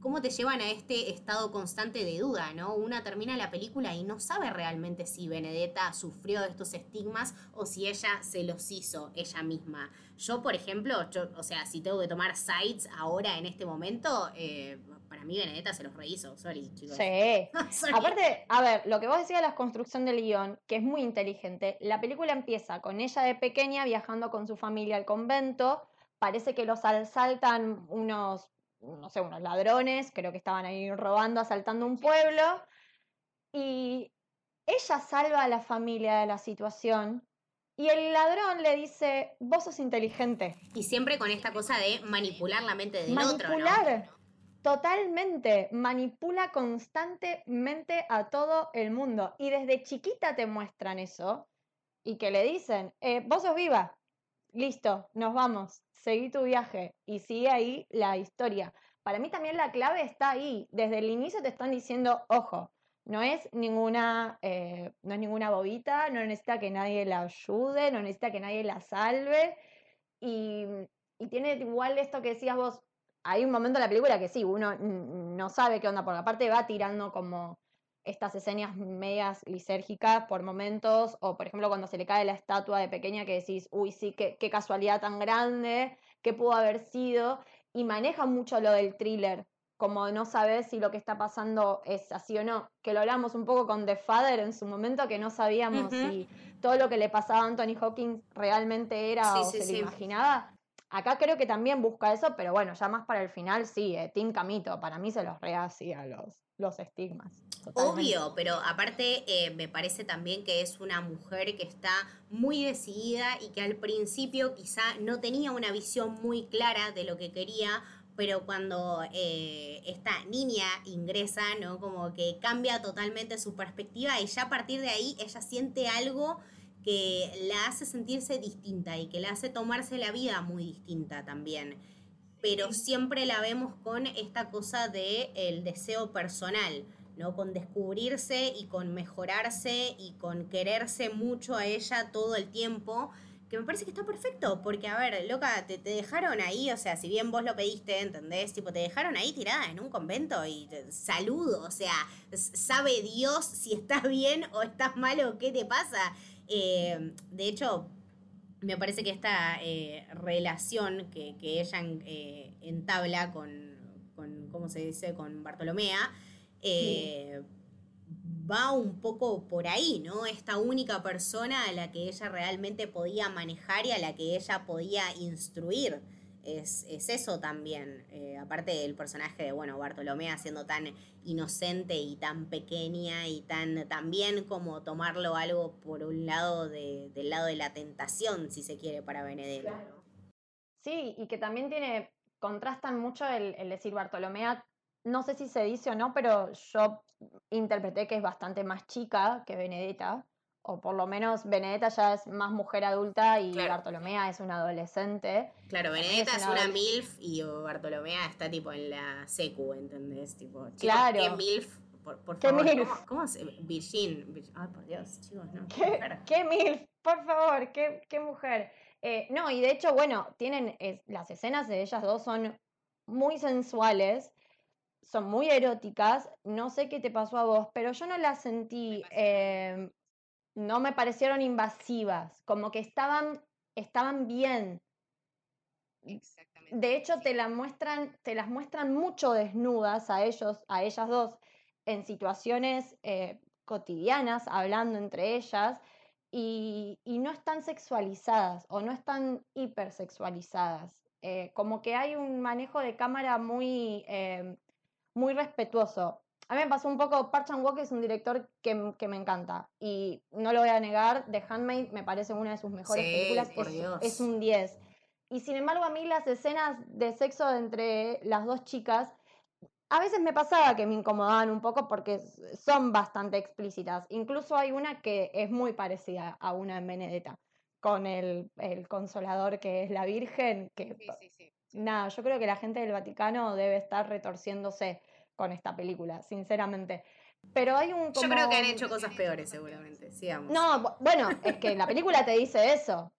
cómo te llevan a este estado constante de duda, ¿no? Una termina la película y no sabe realmente si Benedetta sufrió de estos estigmas o si ella se los hizo ella misma. Yo, por ejemplo, o sea, si tengo que tomar sides ahora en este momento, eh, para mí Benedetta se los rehizo, sorry, chicos. Sí. Aparte, a ver, lo que vos decías de la construcción del guion, que es muy inteligente, la película empieza con ella de pequeña viajando con su familia al convento, parece que los asaltan unos no sé, unos ladrones, creo que estaban ahí robando, asaltando un pueblo, y ella salva a la familia de la situación. Y el ladrón le dice, vos sos inteligente. Y siempre con esta cosa de manipular la mente del otro. Manipular, totalmente. Manipula constantemente a todo el mundo. Y desde chiquita te muestran eso. Y que le dicen, eh, vos sos viva. Listo, nos vamos seguí tu viaje y sigue ahí la historia. Para mí también la clave está ahí. Desde el inicio te están diciendo, ojo, no es ninguna, eh, no es ninguna bobita, no necesita que nadie la ayude, no necesita que nadie la salve. Y, tiene igual esto que decías vos, hay un momento en la película que sí, uno no sabe qué onda, porque aparte va tirando como estas escenas medias lisérgicas por momentos, o por ejemplo cuando se le cae la estatua de pequeña que decís, uy, sí, qué, qué casualidad tan grande, qué pudo haber sido, y maneja mucho lo del thriller, como no sabes si lo que está pasando es así o no, que lo hablamos un poco con The Father en su momento, que no sabíamos si todo lo que le pasaba a Anthony Hawkins realmente era o se le imaginaba. Acá creo que también busca eso, pero bueno, ya más para el final, sí, eh, Tim Camito, para mí se los a los, los estigmas. Obvio, pero aparte eh, me parece también que es una mujer que está muy decidida y que al principio quizá no tenía una visión muy clara de lo que quería, pero cuando eh, esta niña ingresa, ¿no? Como que cambia totalmente su perspectiva y ya a partir de ahí ella siente algo que la hace sentirse distinta y que la hace tomarse la vida muy distinta también. Pero siempre la vemos con esta cosa de el deseo personal, ¿no? Con descubrirse y con mejorarse y con quererse mucho a ella todo el tiempo que me parece que está perfecto, porque a ver, loca, te, dejaron ahí, o sea, si bien vos lo pediste, ¿entendés? Tipo, te dejaron ahí tirada en un convento y saludo, o sea, sabe Dios si estás bien o estás mal o qué te pasa. Eh, de hecho, me parece que esta eh, relación que, ella eh, entabla con, con, ¿cómo se dice?, con Bartolomea, va un poco por ahí, ¿no? Esta única persona a la que ella realmente podía manejar y a la que ella podía instruir es, eso también. Eh, aparte del personaje de, bueno, Bartolomé siendo tan inocente y tan pequeña y tan también como tomarlo algo por un lado de, del lado de la tentación, si se quiere, para Benedetto. Sí, y que también tiene, contrastan mucho el, el decir Bartolomea, no sé si se dice o no, pero yo interpreté que es bastante más chica que Benedetta o por lo menos Benedetta ya es más mujer adulta y Bartolomea es una adolescente. Claro, Benedetta es, una, MILF y Bartolomea está tipo en la secu, ¿entendés? Tipo, claro. ¿qué MILF? Por, ¿Qué favor, MILF? ¿cómo, se...? Virgin. Ay, por Dios, chicos, no. ¿Qué, MILF? Por favor, qué, qué mujer. Eh, no, y de hecho, bueno, tienen las escenas de ellas dos son muy sensuales, son muy eróticas. No sé qué te pasó a vos, pero yo no las sentí no me parecieron invasivas, como que estaban, estaban bien. Exactamente. De hecho, te, muestran, te las muestran mucho desnudas a ellos, a ellas dos, en situaciones eh, cotidianas, hablando entre ellas, y, no están sexualizadas o no están hipersexualizadas. Eh, como que hay un manejo de cámara muy, eh, muy respetuoso. A mí me pasó un poco, Park Chan Wook es un director que, me encanta y no lo voy a negar, The Handmaid me parece una de sus mejores películas, es, es, un 10. Y sin embargo a mí las escenas de sexo entre las dos chicas, a veces me pasaba que me incomodaban un poco porque son bastante explícitas. Incluso hay una que es muy parecida a una en Benedetta, con el, consolador que es la Virgen, que... Nada, yo creo que la gente del Vaticano debe estar retorciéndose con esta película, sinceramente. Pero hay un... Yo creo que han hecho cosas peores, seguramente. Sigamos. No, bueno, es que la película te dice eso.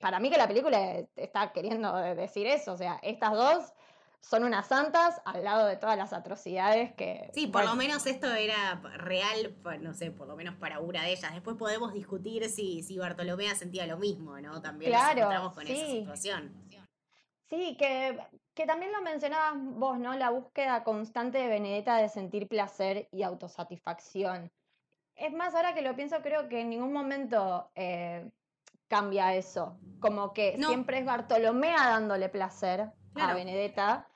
Para mí que la película está queriendo decir eso. O sea, estas dos son unas santas al lado de todas las atrocidades que... Sí, por lo menos esto era real, no sé, por lo menos para una de ellas. Después podemos discutir si, si Bartolomea sentía lo mismo, ¿no? También nos encontramos con esa situación. Sí, que que también lo mencionabas vos, ¿no? La búsqueda constante de Benedetta de sentir placer y autosatisfacción. Es más, ahora que lo pienso, creo que en ningún momento eh, cambia eso. Como que siempre es Bartolomea dándole placer a Benedetta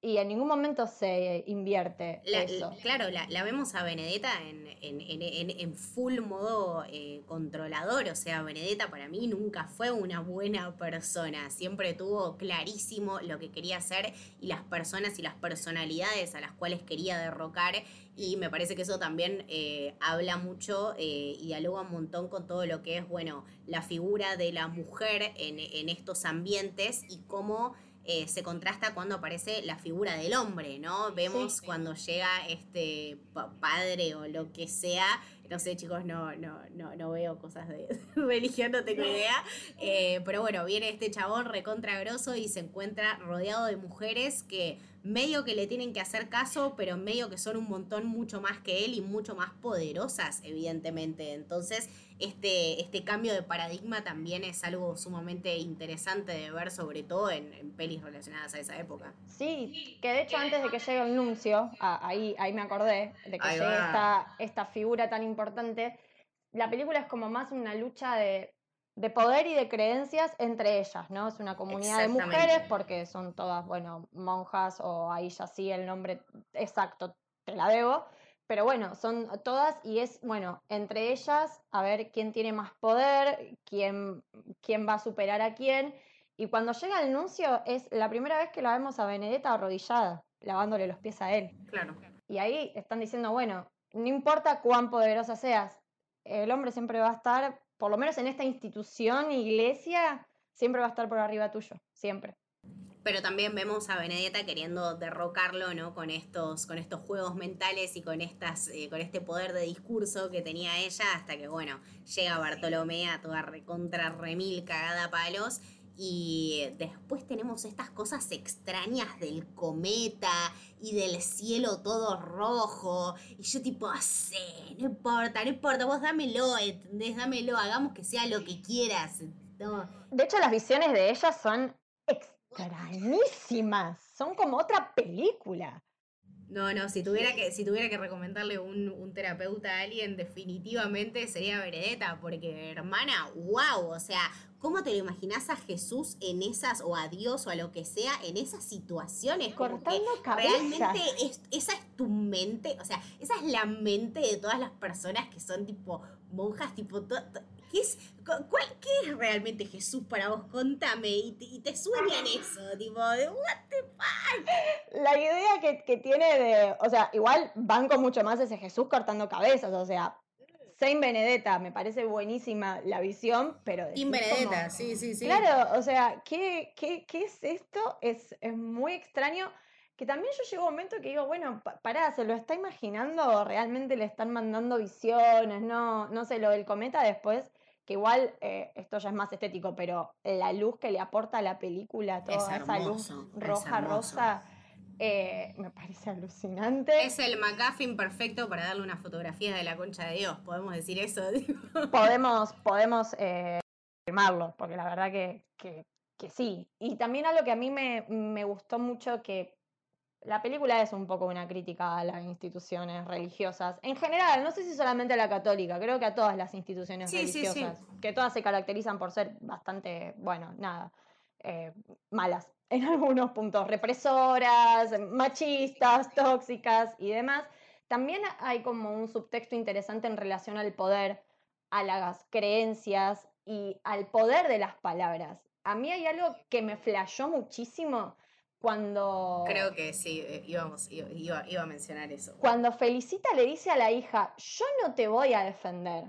y en ningún momento se invierte eso. claro, la, vemos a Benedetta en, en, full modo eh, controlador. O sea, Benedetta para mí nunca fue una buena persona. Siempre tuvo clarísimo lo que quería hacer y las personas y las personalidades a las cuales quería derrocar. Y me parece que eso también eh, habla mucho eh, y dialoga un montón con todo lo que es, bueno, la figura de la mujer en estos ambientes y cómo eh, se contrasta cuando aparece la figura del hombre, ¿no? Vemos cuando llega este padre o lo que sea, no sé chicos, no, no, no, no veo cosas de religión, no tengo idea, eh, pero bueno, viene este chabón recontra y se encuentra rodeado de mujeres que medio que le tienen que hacer caso, pero medio que son un montón mucho más que él y mucho más poderosas, evidentemente. Entonces, este, este cambio de paradigma también es algo sumamente interesante de ver, sobre todo en, pelis relacionadas a esa época. Sí, que de hecho antes de que llegue el nuncio, ahí, ahí me acordé de que llegue esta, esta figura tan importante, la película es como más una lucha de de poder y de creencias entre ellas, ¿no? Es una comunidad de mujeres porque son todas, bueno, monjas o ahí ya sí el nombre exacto te la debo, pero bueno, son todas y es, bueno, entre ellas a ver quién tiene más poder, quién, quién va a superar a quién. Y cuando llega el nuncio es la primera vez que la vemos a Benedetta arrodillada, lavándole los pies a él. Claro. Y ahí están diciendo, bueno, no importa cuán poderosa seas, el hombre siempre va a estar por lo menos en esta institución, iglesia, siempre va a estar por arriba tuyo, siempre. Pero también vemos a Benedetta queriendo derrocarlo, ¿no? Con estos, con estos juegos mentales y con estas, eh, con este poder de discurso que tenía ella, hasta que, bueno, llega Bartolomé a toda recontra remil cagada palos y después tenemos estas cosas extrañas del cometa y del cielo todo rojo. Y yo tipo, así, ah, no importa, no importa, vos dámelo, ¿entendés? Dámelo, hagamos que sea lo que quieras. De hecho, las visiones de ella son extrañísimas. Son como otra película. No, no, si tuviera que, si tuviera que recomendarle un, un, terapeuta a alguien, definitivamente sería Benedetta, porque hermana, wow, o sea, ¿cómo te lo imaginas a Jesús en esas, o a Dios, o a lo que sea, en esas situaciones? Cortando cabezas. Realmente esa es tu mente, o sea, esa es la mente de todas las personas que son tipo monjas, tipo, ¿Qué es, cuál, ¿Qué es realmente Jesús para vos? Contame. Y te, y te sueñan eso, tipo, de what the fuck. La idea que, que, tiene de. O sea, igual banco mucho más ese Jesús cortando cabezas. O sea, Saint Benedetta, me parece buenísima la visión, pero. Saint Benedetta, sí, sí, sí. Claro, o sea, ¿qué, qué, qué es esto? Es, es muy extraño que también yo llego a un momento que digo, bueno, pará, ¿se lo está imaginando? ¿Realmente le están mandando visiones? No, no sé, lo del cometa después que igual eh, esto ya es más estético, pero la luz que le aporta a la película, toda esa luz roja, rosa, eh, me parece alucinante. Es el McGuffin perfecto para darle una fotografía de la concha de Dios, podemos decir eso. Podemos, podemos eh, firmarlo, porque la verdad que, que, que, sí. Y también algo que a mí me, me gustó mucho que la película es un poco una crítica a las instituciones religiosas. En general, no sé si solamente a la católica, creo que a todas las instituciones religiosas, que todas se caracterizan por ser bastante, bueno, nada, eh, malas en algunos puntos, represoras, machistas, tóxicas y demás. También hay como un subtexto interesante en relación al poder, a las creencias y al poder de las palabras. A mí hay algo que me flashó muchísimo cuando... Creo que sí, eh, íbamos, iba, iba, a mencionar eso. Cuando Felicita le dice a la hija, yo no te voy a defender.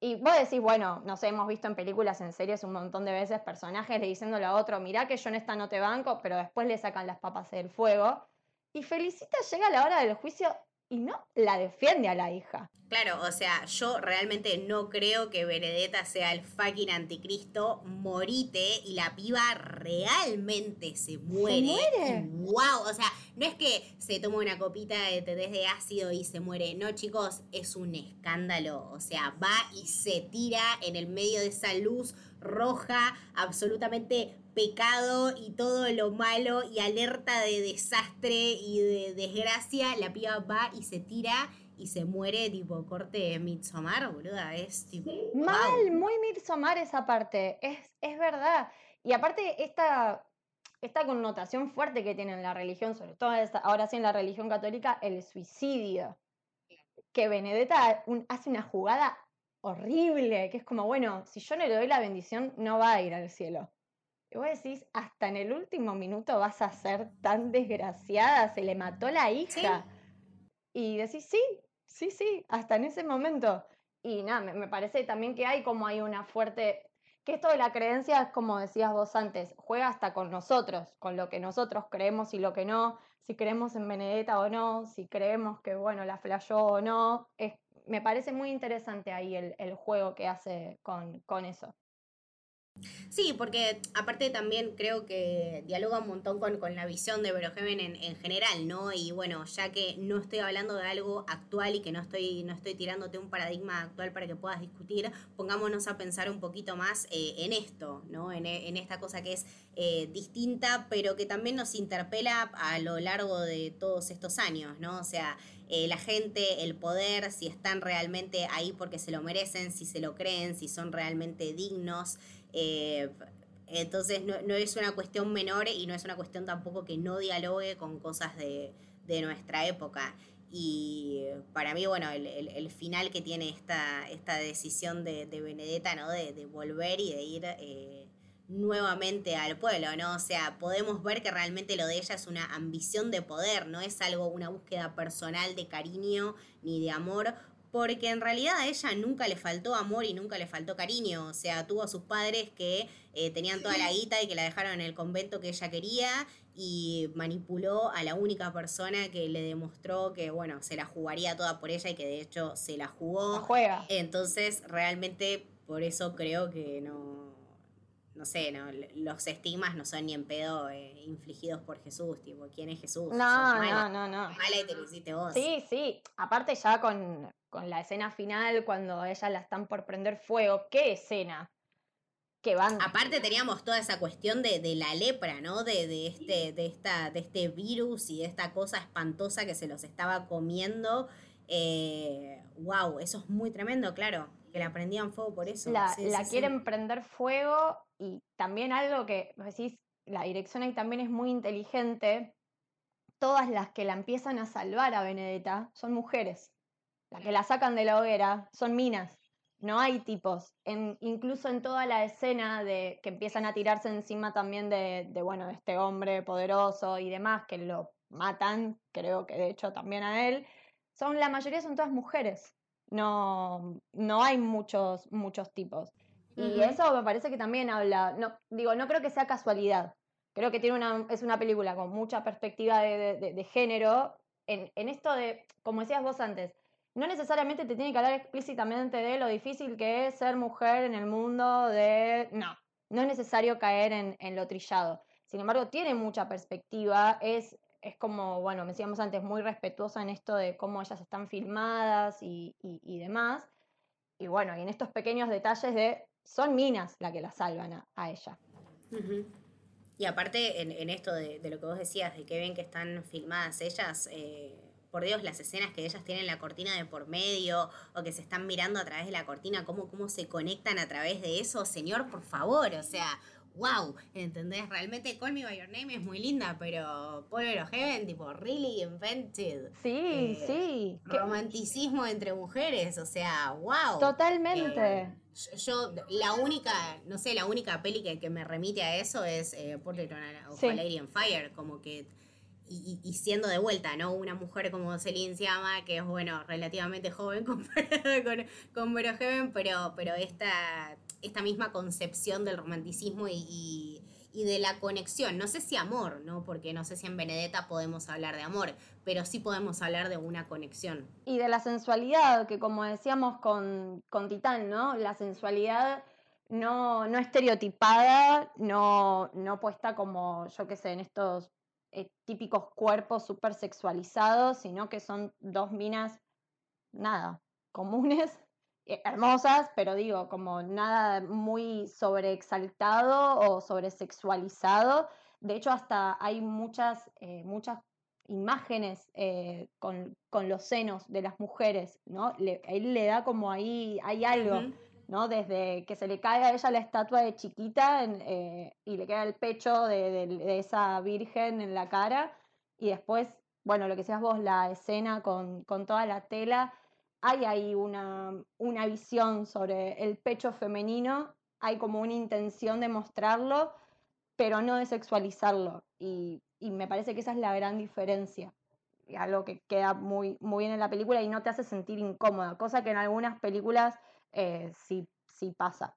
Y vos decís, bueno, nos hemos visto en películas, en series un montón de veces personajes le diciéndole a otro, mirá que yo en esta no te banco, pero después le sacan las papas del fuego. Y Felicita llega a la hora del juicio y no la defiende a la hija. Claro, o sea, yo realmente no creo que Benedetta sea el fucking anticristo. Morite y la piba realmente se muere. ¿Se muere? ¡Wow! O sea, no es que se toma una copita de de ácido y se muere. No, chicos, es un escándalo. O sea, va y se tira en el medio de esa luz roja, absolutamente pecado y todo lo malo y alerta de desastre y de desgracia, la piba va y se tira y se muere tipo corte Midsommar, boluda, es tipo... Mal, muy Midsommar esa parte, es, es verdad. Y aparte esta, esta connotación fuerte que tiene en la religión, sobre todo ahora sí en la religión católica, el suicidio. Que Benedetta hace una jugada horrible, que es como, bueno, si yo no le doy la bendición, no va a ir al cielo. Y vos decís, hasta en el último minuto vas a ser tan desgraciada, se le mató la hija. Y decís, sí, sí, sí, hasta en ese momento. Y nada, me, parece también que hay como hay una fuerte, que esto de la creencia es como decías vos antes, juega hasta con nosotros, con lo que nosotros creemos y lo que no, si creemos en Benedetta o no, si creemos que, bueno, la flayó o no. Es, me parece muy interesante ahí el, el juego que hace con, con eso. Sí, porque aparte también creo que dialoga un montón con, con la visión de Broheaven en, en, general, ¿no? Y bueno, ya que no estoy hablando de algo actual y que no estoy, no estoy tirándote un paradigma actual para que puedas discutir, pongámonos a pensar un poquito más eh, en esto, ¿no? En, en, esta cosa que es eh, distinta, pero que también nos interpela a lo largo de todos estos años, ¿no? O sea, eh, la gente, el poder, si están realmente ahí porque se lo merecen, si se lo creen, si son realmente dignos. Eh, entonces no, es una cuestión menor y no es una cuestión tampoco que no dialogue con cosas de, nuestra época. Y para mí, bueno, el, final que tiene esta, esta decisión de, Benedetta, ¿no? De, volver y de ir eh, nuevamente al pueblo, ¿no? O sea, podemos ver que realmente lo de ella es una ambición de poder, no es algo, una búsqueda personal de cariño ni de amor, porque en realidad a ella nunca le faltó amor y nunca le faltó cariño. O sea, tuvo a sus padres que eh, tenían toda la guita y que la dejaron en el convento que ella quería y manipuló a la única persona que le demostró que, bueno, se la jugaría toda por ella y que de hecho se la jugó. La juega. Entonces, realmente por eso creo que no no sé, no, los estigmas no son ni en pedo eh, infligidos por Jesús, tipo, ¿quién es Jesús? No, no, no, no. Mala y te lo hiciste vos. Sí, sí. Aparte ya con, la escena final, cuando ella la están por prender fuego, ¿qué escena? Que van... Aparte teníamos toda esa cuestión de, la lepra, ¿no? De, de, este, de, esta, de este virus y de esta cosa espantosa que se los estaba comiendo. Eh, wow, eso es muy tremendo, claro que la prendían fuego por eso. La, quieren prender fuego y también algo que decís, la dirección ahí también es muy inteligente. Todas las que la empiezan a salvar a Benedetta son mujeres. Las que la sacan de la hoguera son minas. No hay tipos. Incluso en toda la escena de que empiezan a tirarse encima también de, de, bueno, de este hombre poderoso y demás, que lo matan, creo que de hecho también a él, son la mayoría son todas mujeres no, no hay muchos, muchos tipos. Y eso me parece que también habla, no, digo, no creo que sea casualidad. Creo que tiene una, es una película con mucha perspectiva de, género. En, en, esto de, como decías vos antes, no necesariamente te tiene que hablar explícitamente de lo difícil que es ser mujer en el mundo de... No, no es necesario caer en, en lo trillado. Sin embargo, tiene mucha perspectiva, es es como, bueno, me decíamos antes, muy respetuosa en esto de cómo ellas están filmadas y, demás. Y bueno, y en estos pequeños detalles de, son minas la que la salvan a, ella. Y aparte, en, esto de, lo que vos decías, de que ven que están filmadas ellas, eh, por Dios, las escenas que ellas tienen la cortina de por medio o que se están mirando a través de la cortina, cómo, cómo se conectan a través de eso, señor, por favor, o sea, wow, ¿entendés? Realmente Call Me By Your Name es muy linda, pero Polver of Heaven, tipo, really invented. Sí, eh, sí. Romanticismo entre mujeres, o sea, wow. Totalmente. Eh, yo, la única, no sé, la única peli que, me remite a eso es eh, Portrait of a Lady on Fire, como que y, siendo de vuelta, ¿no? Una mujer como Celine llama, que es, bueno, relativamente joven comparada con, con Heaven, pero, pero esta esta misma concepción del romanticismo y, de la conexión. No sé si amor, ¿no? Porque no sé si en Benedetta podemos hablar de amor, pero sí podemos hablar de una conexión. Y de la sensualidad, que como decíamos con, con Titán, ¿no? La sensualidad no, no estereotipada, no, no puesta como, yo qué sé, en estos eh, típicos cuerpos súper sexualizados, sino que son dos minas, nada, comunes, hermosas, pero digo, como nada muy sobreexaltado o sobresexualizado. De hecho, hasta hay muchas, eh, muchas imágenes eh, con, los senos de las mujeres, ¿no? Le, él le da como ahí, hay algo, ¿no? Desde que se le cae a ella la estatua de chiquita y le queda el pecho de, de, esa virgen en la cara, y después, bueno, lo que seas vos, la escena con, con toda la tela, hay ahí una, una visión sobre el pecho femenino, hay como una intención de mostrarlo, pero no de sexualizarlo. Y, me parece que esa es la gran diferencia. Algo que queda muy, muy bien en la película y no te hace sentir incómoda, cosa que en algunas películas eh, sí, sí pasa.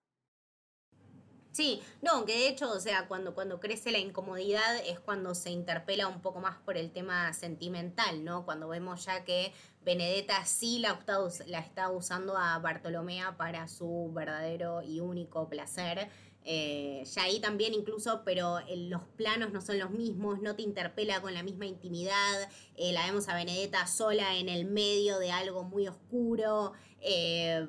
Sí, no, que de hecho, o sea, cuando, cuando crece la incomodidad es cuando se interpela un poco más por el tema sentimental, ¿no? Cuando vemos ya que Benedetta sí la está, la está usando a Bartolomea para su verdadero y único placer. Eh, ya ahí también incluso, pero los planos no son los mismos, no te interpela con la misma intimidad. Eh, la vemos a Benedetta sola en el medio de algo muy oscuro. Eh,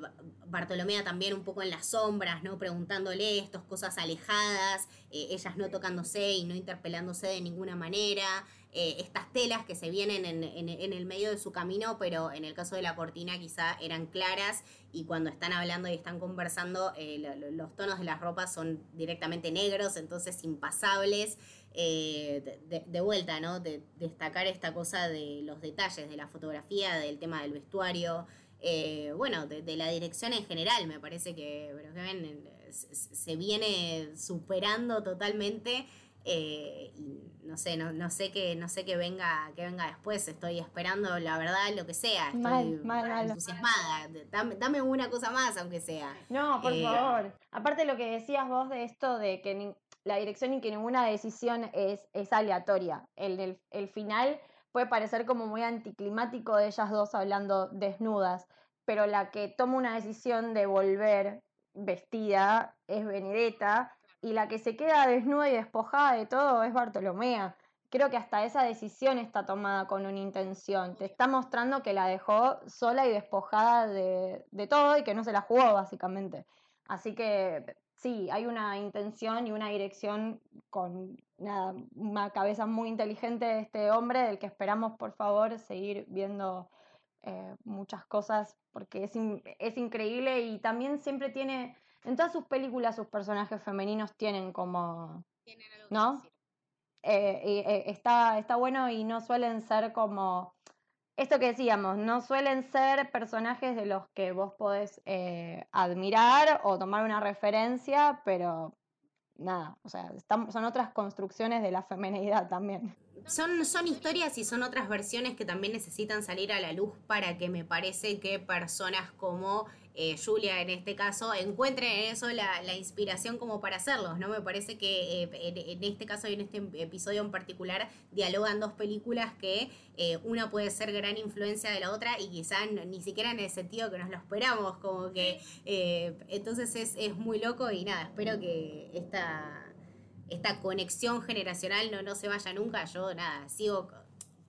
Bartolomea también un poco en las sombras, ¿no? Preguntándole estas cosas alejadas, ellas no tocándose y no interpelándose de ninguna manera. estas telas que se vienen en, el medio de su camino, pero en el caso de la cortina quizá eran claras y cuando están hablando y están conversando, eh, los tonos de las ropas son directamente negros, entonces impasables. Eh, de, vuelta, ¿no? De, destacar esta cosa de los detalles de la fotografía, del tema del vestuario, eh, bueno, de, la dirección en general, me parece que, que ven, se viene superando totalmente. Eh, y no sé, no, no sé que, no sé que venga, que venga después, estoy esperando la verdad lo que sea, estoy entusiasmada, dame, una cosa más aunque sea. No, por eh, favor. Aparte lo que decías vos de esto de que la dirección y que ninguna decisión es, es aleatoria. El, el, final puede parecer como muy anticlimático de ellas dos hablando desnudas, pero la que toma una decisión de volver vestida es Benedetta y la que se queda desnuda y despojada de todo es Bartolomea. Creo que hasta esa decisión está tomada con una intención. Te está mostrando que la dejó sola y despojada de, todo y que no se la jugó, básicamente. Así que sí, hay una intención y una dirección con una cabeza muy inteligente de este hombre, del que esperamos, por favor, seguir viendo eh, muchas cosas, porque es, es increíble y también siempre tiene en todas sus películas sus personajes femeninos tienen como... ¿No? Eh, eh, está, está bueno y no suelen ser como... Esto que decíamos, no suelen ser personajes de los que vos podés eh, admirar o tomar una referencia, pero nada, o sea, son otras construcciones de la femenidad también. Son, son historias y son otras versiones que también necesitan salir a la luz para que me parece que personas como eh, Julia en este caso, encuentre en eso la, inspiración como para hacerlos, ¿no? Me parece que eh, en, este caso y en este episodio en particular dialogan dos películas que eh, una puede ser gran influencia de la otra y quizá ni siquiera en el sentido que nos lo esperamos, como que entonces es, muy loco y nada, espero que esta, conexión generacional no se vaya nunca, yo nada, sigo...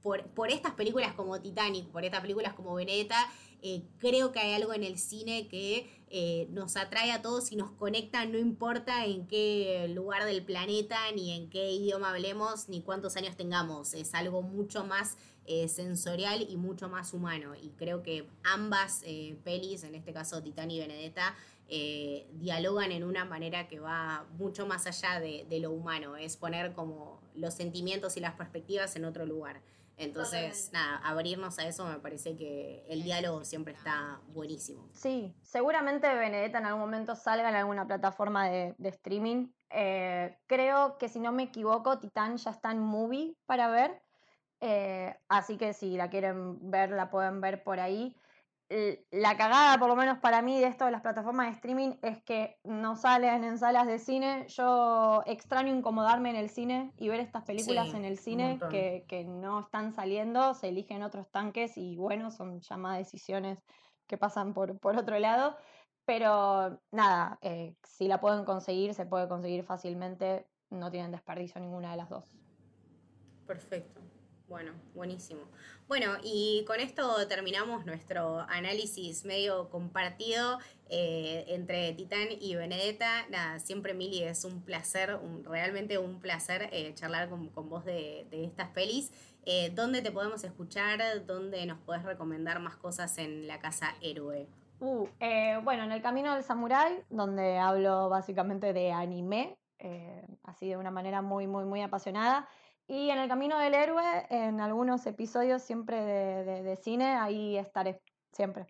Por, estas películas como Titanic, por estas películas como Benedetta, eh, creo que hay algo en el cine que eh, nos atrae a todos y nos conecta, no importa en qué lugar del planeta, ni en qué idioma hablemos, ni cuántos años tengamos. Es algo mucho más eh, sensorial y mucho más humano. Y creo que ambas pelis, en este caso Titán y Benedetta, dialogan en una manera que va mucho más allá de, de lo humano. Es poner como los sentimientos y las perspectivas en otro lugar. Entonces, nada, abrirnos a eso me parece que el diálogo siempre está buenísimo. Sí, seguramente Benedetta en algún momento salga en alguna plataforma de, streaming. Eh, creo que si no me equivoco, Titán ya está en movie para ver. Eh, así que si la quieren ver, la pueden ver por ahí la cagada, por lo menos para mí, de esto de las plataformas de streaming es que no salen en salas de cine. Yo extraño incomodarme en el cine y ver estas películas en el cine que, no están saliendo, se eligen otros tanques y bueno, son ya más decisiones que pasan por, por otro lado. Pero nada, eh, si la pueden conseguir, se puede conseguir fácilmente, no tienen desperdicio ninguna de las dos. Perfecto. Bueno, buenísimo. Bueno, y con esto terminamos nuestro análisis medio compartido eh, entre Titán y Benedetta. Nada, siempre Mili es un placer, realmente un placer eh, charlar con, vos de, estas pelis. Eh, ¿Dónde te podemos escuchar? ¿Dónde nos puedes recomendar más cosas en la casa héroe? Uh, bueno, en el Camino del Samurái, donde hablo básicamente de anime, así de una manera muy, muy, muy apasionada. Y en el camino del héroe, en algunos episodios siempre de, cine, ahí estaré, siempre.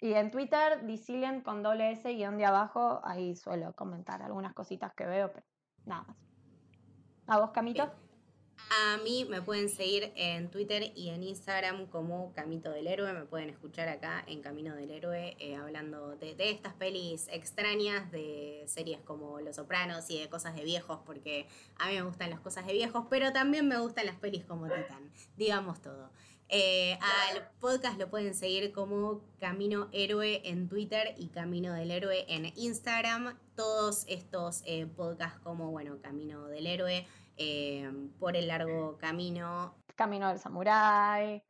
Y en Twitter, Dicilian con doble S guion de abajo, ahí suelo comentar algunas cositas que veo, pero nada más. ¿A vos, Camito? A mí me pueden seguir en Twitter y en Instagram como Camito del Héroe. Me pueden escuchar acá en Camino del Héroe eh, hablando de, estas pelis extrañas, de series como Los Sopranos y de cosas de viejos, porque a mí me gustan las cosas de viejos, pero también me gustan las pelis como Titan. Digamos todo. Eh, al podcast lo pueden seguir como Camino Héroe en Twitter y Camino del Héroe en Instagram. Todos estos eh, podcasts como, bueno, Camino del Héroe eh, por el largo camino. Camino del Samurái.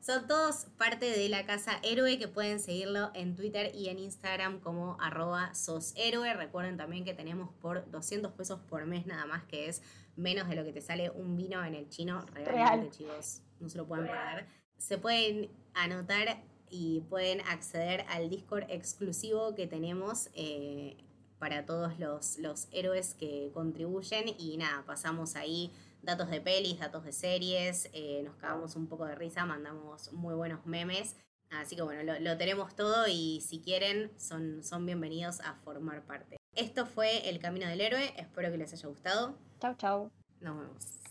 Son todos parte de la casa Héroe que pueden seguirlo en Twitter y en Instagram como arroba soshéroe. Recuerden también que tenemos por 200 pesos por mes nada más, que es menos de lo que te sale un vino en el chino. Realmente, chicos, no se lo pueden pagar. Se pueden anotar y pueden acceder al Discord exclusivo que tenemos. Eh, para todos los, los héroes que contribuyen y nada, pasamos ahí datos de pelis, datos de series, eh, nos cagamos un poco de risa, mandamos muy buenos memes. Así que bueno, lo, lo, tenemos todo y si quieren son, son bienvenidos a formar parte. Esto fue El Camino del Héroe, espero que les haya gustado. Chau, chau. Nos vemos.